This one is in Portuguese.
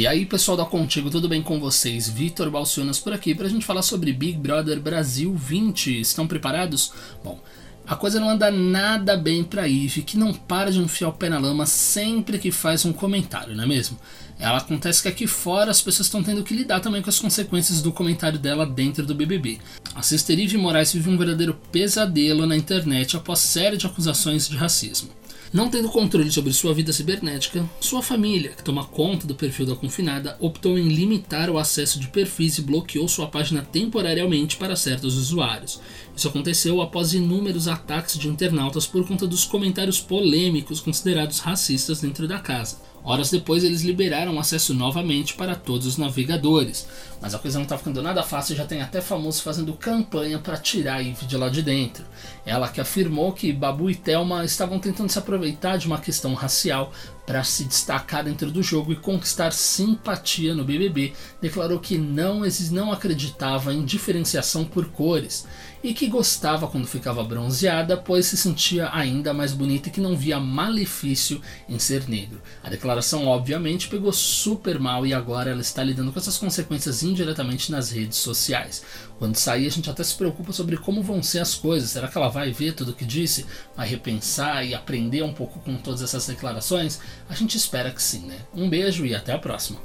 E aí, pessoal da Contigo, tudo bem com vocês? Vitor Balcionas por aqui para a gente falar sobre Big Brother Brasil 20. Estão preparados? Bom, a coisa não anda nada bem pra Eve, que não para de enfiar o pé na lama sempre que faz um comentário, não é mesmo? Ela acontece que aqui fora as pessoas estão tendo que lidar também com as consequências do comentário dela dentro do BBB. A Sister Eve Moraes vive um verdadeiro pesadelo na internet após série de acusações de racismo. Não tendo controle sobre sua vida cibernética, sua família, que toma conta do perfil da confinada, optou em limitar o acesso de perfis e bloqueou sua página temporariamente para certos usuários. Isso aconteceu após inúmeros ataques de internautas por conta dos comentários polêmicos considerados racistas dentro da casa. Horas depois, eles liberaram acesso novamente para todos os navegadores. Mas a coisa não está ficando nada fácil, já tem até famoso fazendo campanha para tirar a Eve de lá de dentro. Ela que afirmou que Babu e Thelma estavam tentando se aproveitar de uma questão racial para se destacar dentro do jogo e conquistar simpatia no BBB, declarou que não, não acreditava em diferenciação por cores e que gostava quando ficava bronzeada, pois se sentia ainda mais bonita e que não via malefício em ser negro. A declaração, obviamente, pegou super mal e agora ela está lidando com essas consequências indiretamente nas redes sociais. Quando sair, a gente até se preocupa sobre como vão ser as coisas. Será que ela vai ver tudo o que disse, vai repensar e aprender um pouco com todas essas declarações? A gente espera que sim, né? Um beijo e até a próxima.